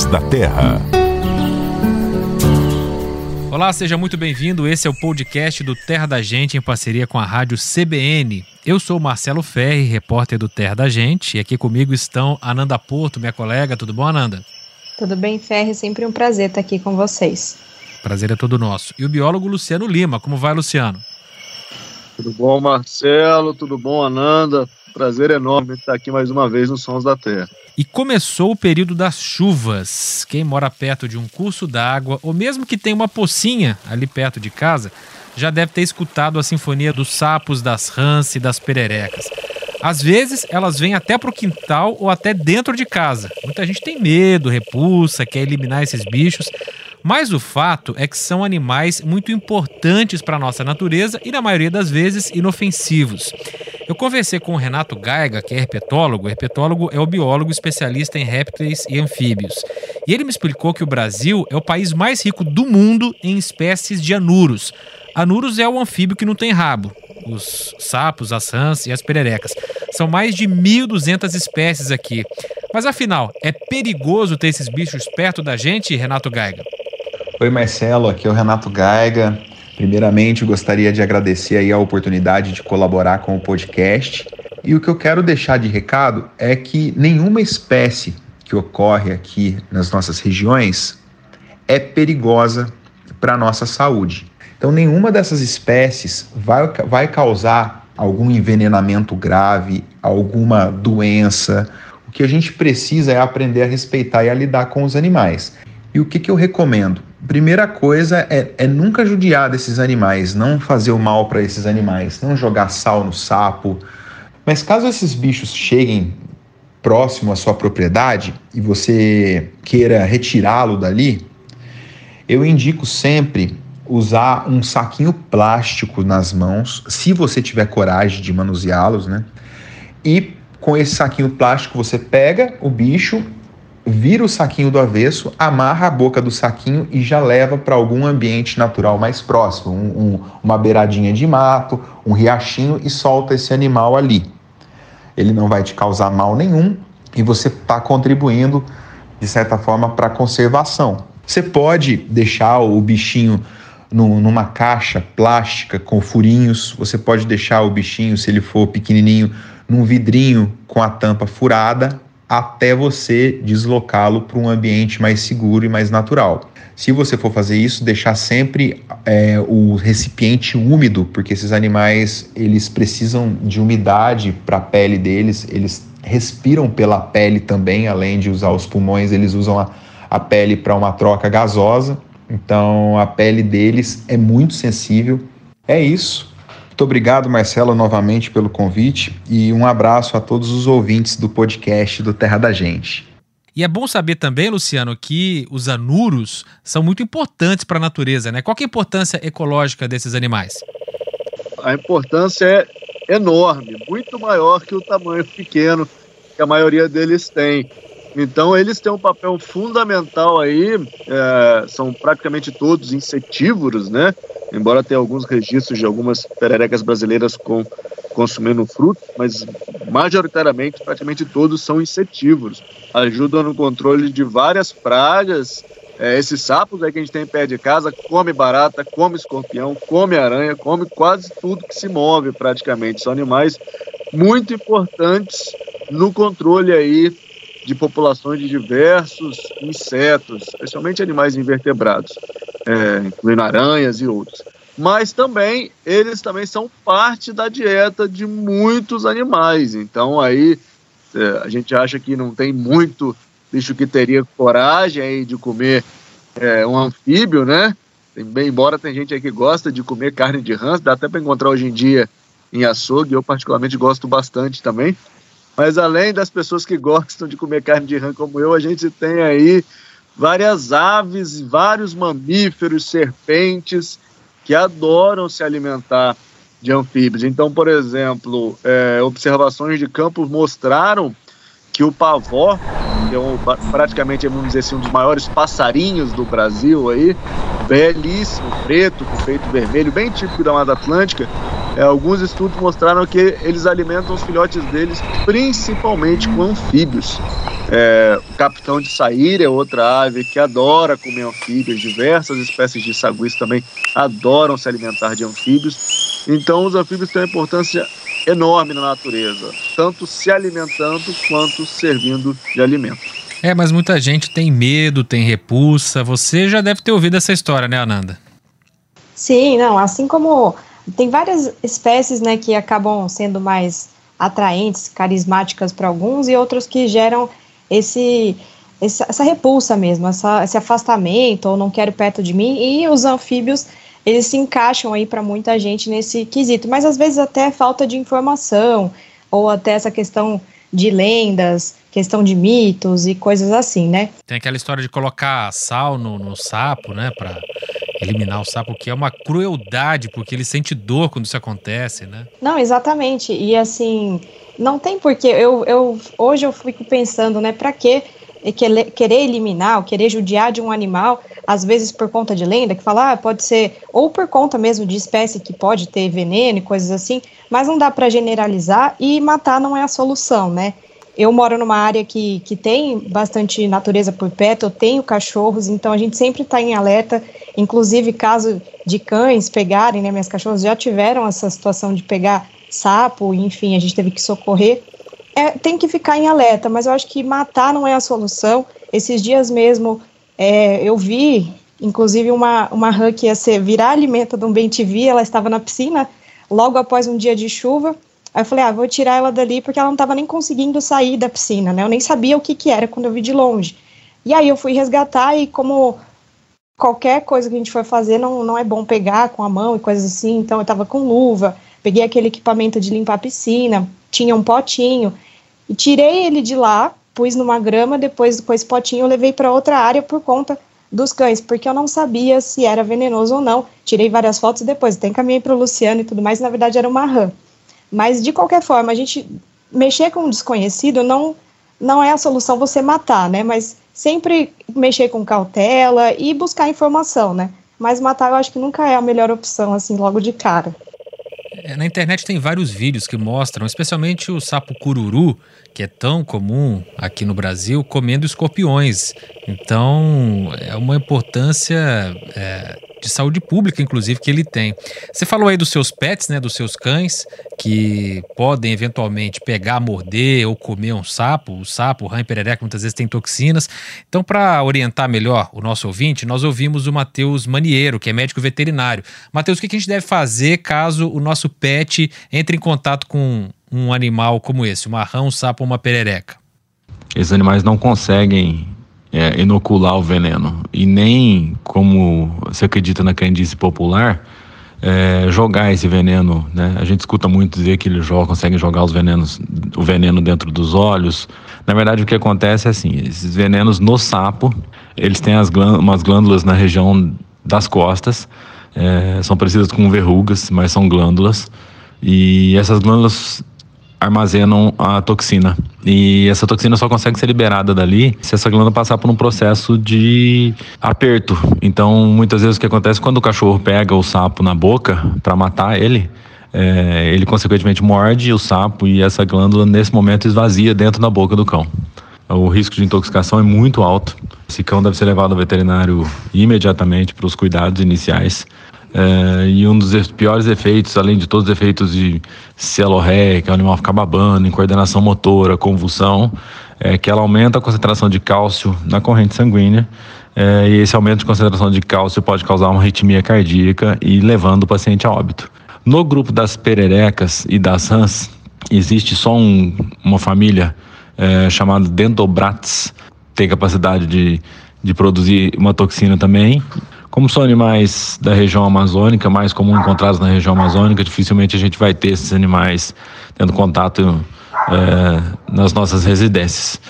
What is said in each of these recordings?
Sons da Terra. Olá, seja muito bem-vindo. Esse é o podcast do Terra da Gente em parceria com a rádio CBN. Eu sou o Marcelo Ferri, repórter do Terra da Gente, e aqui comigo estão Ananda Porto, minha colega. Tudo bom, Ananda? Tudo bem, Ferri? Sempre um prazer estar aqui com vocês. Prazer é todo nosso. E o biólogo Luciano Lima. Como vai, Luciano? Tudo bom, Marcelo? Tudo bom, Ananda? Prazer enorme estar aqui mais uma vez no Sons da Terra. E começou o período das chuvas. Quem mora perto de um curso d'água, ou mesmo que tenha uma pocinha ali perto de casa, já deve ter escutado a sinfonia dos sapos, das rãs e das pererecas. Às vezes elas vêm até para o quintal ou até dentro de casa. Muita gente tem medo, repulsa, quer eliminar esses bichos, mas o fato é que são animais muito importantes para a nossa natureza e, na maioria das vezes, inofensivos. Eu conversei com o Renato Gaiga, que é herpetólogo. O herpetólogo é o biólogo especialista em répteis e anfíbios. E ele me explicou que o Brasil é o país mais rico do mundo em espécies de anuros. Anuros é o anfíbio que não tem rabo. Os sapos, as rãs e as pererecas. São mais de 1.200 espécies aqui. Mas afinal, é perigoso ter esses bichos perto da gente, Renato Gaiga? Oi Marcelo, aqui é o Renato Gaiga. Primeiramente, gostaria de agradecer aí a oportunidade de colaborar com o podcast. E o que eu quero deixar de recado é que nenhuma espécie que ocorre aqui nas nossas regiões é perigosa para a nossa saúde. Então, nenhuma dessas espécies vai, vai causar algum envenenamento grave, alguma doença. O que a gente precisa é aprender a respeitar e a lidar com os animais. E o que, que eu recomendo? Primeira coisa é, é nunca judiar desses animais, não fazer o mal para esses animais, não jogar sal no sapo. Mas caso esses bichos cheguem próximo à sua propriedade e você queira retirá-lo dali, eu indico sempre usar um saquinho plástico nas mãos, se você tiver coragem de manuseá-los, né? E com esse saquinho plástico você pega o bicho vira o saquinho do avesso, amarra a boca do saquinho e já leva para algum ambiente natural mais próximo, um, um, uma beiradinha de mato, um riachinho e solta esse animal ali. Ele não vai te causar mal nenhum e você está contribuindo de certa forma para a conservação. Você pode deixar o bichinho no, numa caixa plástica com furinhos, você pode deixar o bichinho, se ele for pequenininho, num vidrinho com a tampa furada até você deslocá-lo para um ambiente mais seguro e mais natural. Se você for fazer isso, deixar sempre é, o recipiente úmido, porque esses animais eles precisam de umidade para a pele deles, eles respiram pela pele também, além de usar os pulmões, eles usam a, a pele para uma troca gasosa. Então a pele deles é muito sensível. É isso. Muito obrigado, Marcelo, novamente pelo convite e um abraço a todos os ouvintes do podcast do Terra da Gente. E é bom saber também, Luciano, que os anuros são muito importantes para a natureza, né? Qual é a importância ecológica desses animais? A importância é enorme, muito maior que o tamanho pequeno que a maioria deles tem. Então eles têm um papel fundamental aí, é, são praticamente todos insetívoros, né? Embora tenha alguns registros de algumas pererecas brasileiras com, consumindo frutos, mas majoritariamente, praticamente todos são insetívoros. Ajudam no controle de várias pragas. É, esses sapos aí que a gente tem pé de casa come barata, come escorpião, come aranha, come quase tudo que se move praticamente. São animais muito importantes no controle aí de populações de diversos insetos, especialmente animais invertebrados, é, incluindo aranhas e outros. Mas também eles também são parte da dieta de muitos animais. Então aí é, a gente acha que não tem muito bicho que teria coragem aí de comer é, um anfíbio, né? Bem, embora tem gente aí que gosta de comer carne de rã, dá até para encontrar hoje em dia em açougue, eu particularmente gosto bastante também. Mas além das pessoas que gostam de comer carne de rã como eu, a gente tem aí várias aves, vários mamíferos, serpentes que adoram se alimentar de anfíbios. Então, por exemplo, é, observações de campo mostraram que o pavó, que é um, praticamente, vamos dizer assim, um dos maiores passarinhos do Brasil aí, belíssimo, preto, com peito vermelho, bem típico da Mata Atlântica, é, alguns estudos mostraram que eles alimentam os filhotes deles principalmente com anfíbios. É, o capitão de saíra é outra ave que adora comer anfíbios, diversas espécies de saguis também adoram se alimentar de anfíbios. Então, os anfíbios têm uma importância enorme na natureza, tanto se alimentando quanto servindo de alimento. É, mas muita gente tem medo, tem repulsa. Você já deve ter ouvido essa história, né, Ananda? Sim, não, assim como tem várias espécies, né, que acabam sendo mais atraentes, carismáticas para alguns e outros que geram esse, essa repulsa mesmo, essa, esse afastamento ou não quero perto de mim. E os anfíbios eles se encaixam aí para muita gente nesse quesito, mas às vezes até falta de informação ou até essa questão de lendas, questão de mitos e coisas assim, né? Tem aquela história de colocar sal no, no sapo, né, para eliminar o sapo, que é uma crueldade, porque ele sente dor quando isso acontece, né? Não, exatamente. E assim, não tem porquê. Eu, eu hoje eu fico pensando, né, para que querer eliminar, querer judiar de um animal, às vezes por conta de lenda, que fala, ah, pode ser, ou por conta mesmo de espécie que pode ter veneno e coisas assim, mas não dá para generalizar e matar não é a solução, né? Eu moro numa área que, que tem bastante natureza por perto, eu tenho cachorros, então a gente sempre está em alerta, inclusive caso de cães pegarem, né, minhas cachorras já tiveram essa situação de pegar sapo, enfim, a gente teve que socorrer. É, tem que ficar em alerta, mas eu acho que matar não é a solução. Esses dias mesmo é, eu vi, inclusive, uma, uma rã que ia ser, virar alimento de um bem ela estava na piscina, logo após um dia de chuva. Aí eu falei, ah, vou tirar ela dali porque ela não estava nem conseguindo sair da piscina, né? Eu nem sabia o que, que era quando eu vi de longe. E aí eu fui resgatar e como qualquer coisa que a gente for fazer não, não é bom pegar com a mão e coisas assim, então eu estava com luva, peguei aquele equipamento de limpar a piscina, tinha um potinho e tirei ele de lá, pus numa grama, depois com esse potinho eu levei para outra área por conta dos cães, porque eu não sabia se era venenoso ou não. Tirei várias fotos depois, até encaminhei para o Luciano e tudo mais, na verdade era uma rã. Mas de qualquer forma, a gente mexer com um desconhecido não não é a solução você matar, né? Mas sempre mexer com cautela e buscar informação, né? Mas matar eu acho que nunca é a melhor opção assim logo de cara. É, na internet tem vários vídeos que mostram, especialmente o sapo cururu, que é tão comum aqui no Brasil, comendo escorpiões. Então, é uma importância é, de saúde pública, inclusive, que ele tem. Você falou aí dos seus pets, né, dos seus cães, que podem eventualmente pegar, morder ou comer um sapo. O sapo, o rã e perereca, muitas vezes tem toxinas. Então, para orientar melhor o nosso ouvinte, nós ouvimos o Matheus Maniero, que é médico veterinário. Matheus, o que a gente deve fazer caso o nosso pet entre em contato com um animal como esse, uma rã, um sapo ou uma perereca? Esses animais não conseguem é, inocular o veneno e nem, como se acredita na crendice popular, é, jogar esse veneno, né? A gente escuta muito dizer que eles jogam, conseguem jogar os venenos, o veneno dentro dos olhos. Na verdade, o que acontece é assim: esses venenos no sapo, eles têm as glândulas, umas glândulas na região das costas, é, são parecidas com verrugas, mas são glândulas. E essas glândulas armazenam a toxina. E essa toxina só consegue ser liberada dali se essa glândula passar por um processo de aperto. Então, muitas vezes o que acontece quando o cachorro pega o sapo na boca para matar ele, é, ele consequentemente morde o sapo e essa glândula nesse momento esvazia dentro da boca do cão. O risco de intoxicação é muito alto. Esse cão deve ser levado ao veterinário imediatamente para os cuidados iniciais. É, e um dos piores efeitos, além de todos os efeitos de celorré, que o animal ficar babando, incoordenação motora, convulsão, é que ela aumenta a concentração de cálcio na corrente sanguínea. É, e esse aumento de concentração de cálcio pode causar uma arritmia cardíaca e levando o paciente a óbito. No grupo das pererecas e das rãs, existe só um, uma família é, chamada Dendobrates, tem capacidade de, de produzir uma toxina também, como são animais da região amazônica, mais comum encontrados na região amazônica, dificilmente a gente vai ter esses animais tendo contato é, nas nossas residências.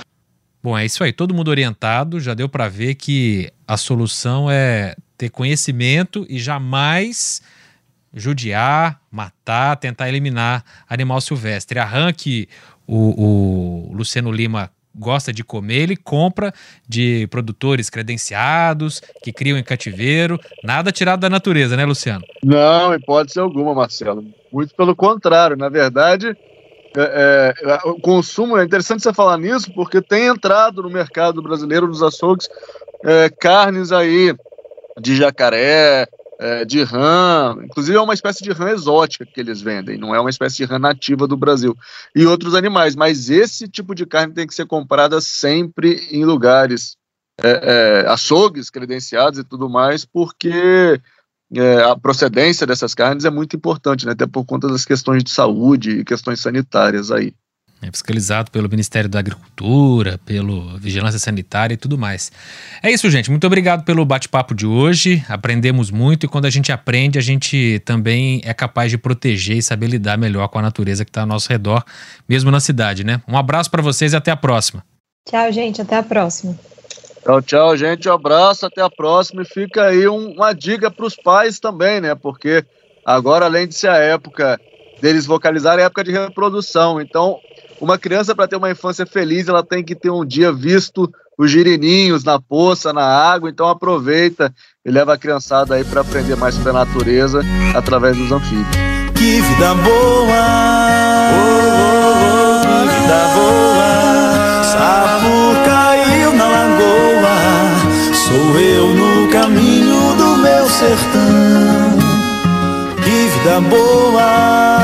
Bom, é isso aí. Todo mundo orientado, já deu para ver que a solução é ter conhecimento e jamais judiar, matar, tentar eliminar animal silvestre. A rã que o, o Luciano Lima gosta de comer, ele compra de produtores credenciados, que criam em cativeiro, nada tirado da natureza, né, Luciano? Não, hipótese alguma, Marcelo. Muito pelo contrário. Na verdade, é, é, o consumo, é interessante você falar nisso, porque tem entrado no mercado brasileiro, nos açougues, é, carnes aí de jacaré, é, de rã, inclusive é uma espécie de rã exótica que eles vendem, não é uma espécie de rã nativa do Brasil, e outros animais, mas esse tipo de carne tem que ser comprada sempre em lugares, é, é, açougues credenciados e tudo mais, porque é, a procedência dessas carnes é muito importante, né, até por conta das questões de saúde e questões sanitárias aí é fiscalizado pelo Ministério da Agricultura, pelo Vigilância Sanitária e tudo mais. É isso, gente. Muito obrigado pelo bate-papo de hoje. Aprendemos muito e quando a gente aprende, a gente também é capaz de proteger e saber lidar melhor com a natureza que está ao nosso redor, mesmo na cidade, né? Um abraço para vocês e até a próxima. Tchau, gente. Até a próxima. Tchau, tchau, gente. Um abraço, até a próxima. E fica aí um, uma dica para os pais também, né? Porque agora, além de ser a época deles vocalizarem, é a época de reprodução. Então, uma criança, para ter uma infância feliz, ela tem que ter um dia visto os girininhos na poça, na água. Então aproveita e leva a criançada aí para aprender mais sobre a natureza através dos anfíbios. Que vida boa! Oh, oh, oh, vida boa! Sapo caiu na lagoa, sou eu no caminho do meu sertão. Que vida boa!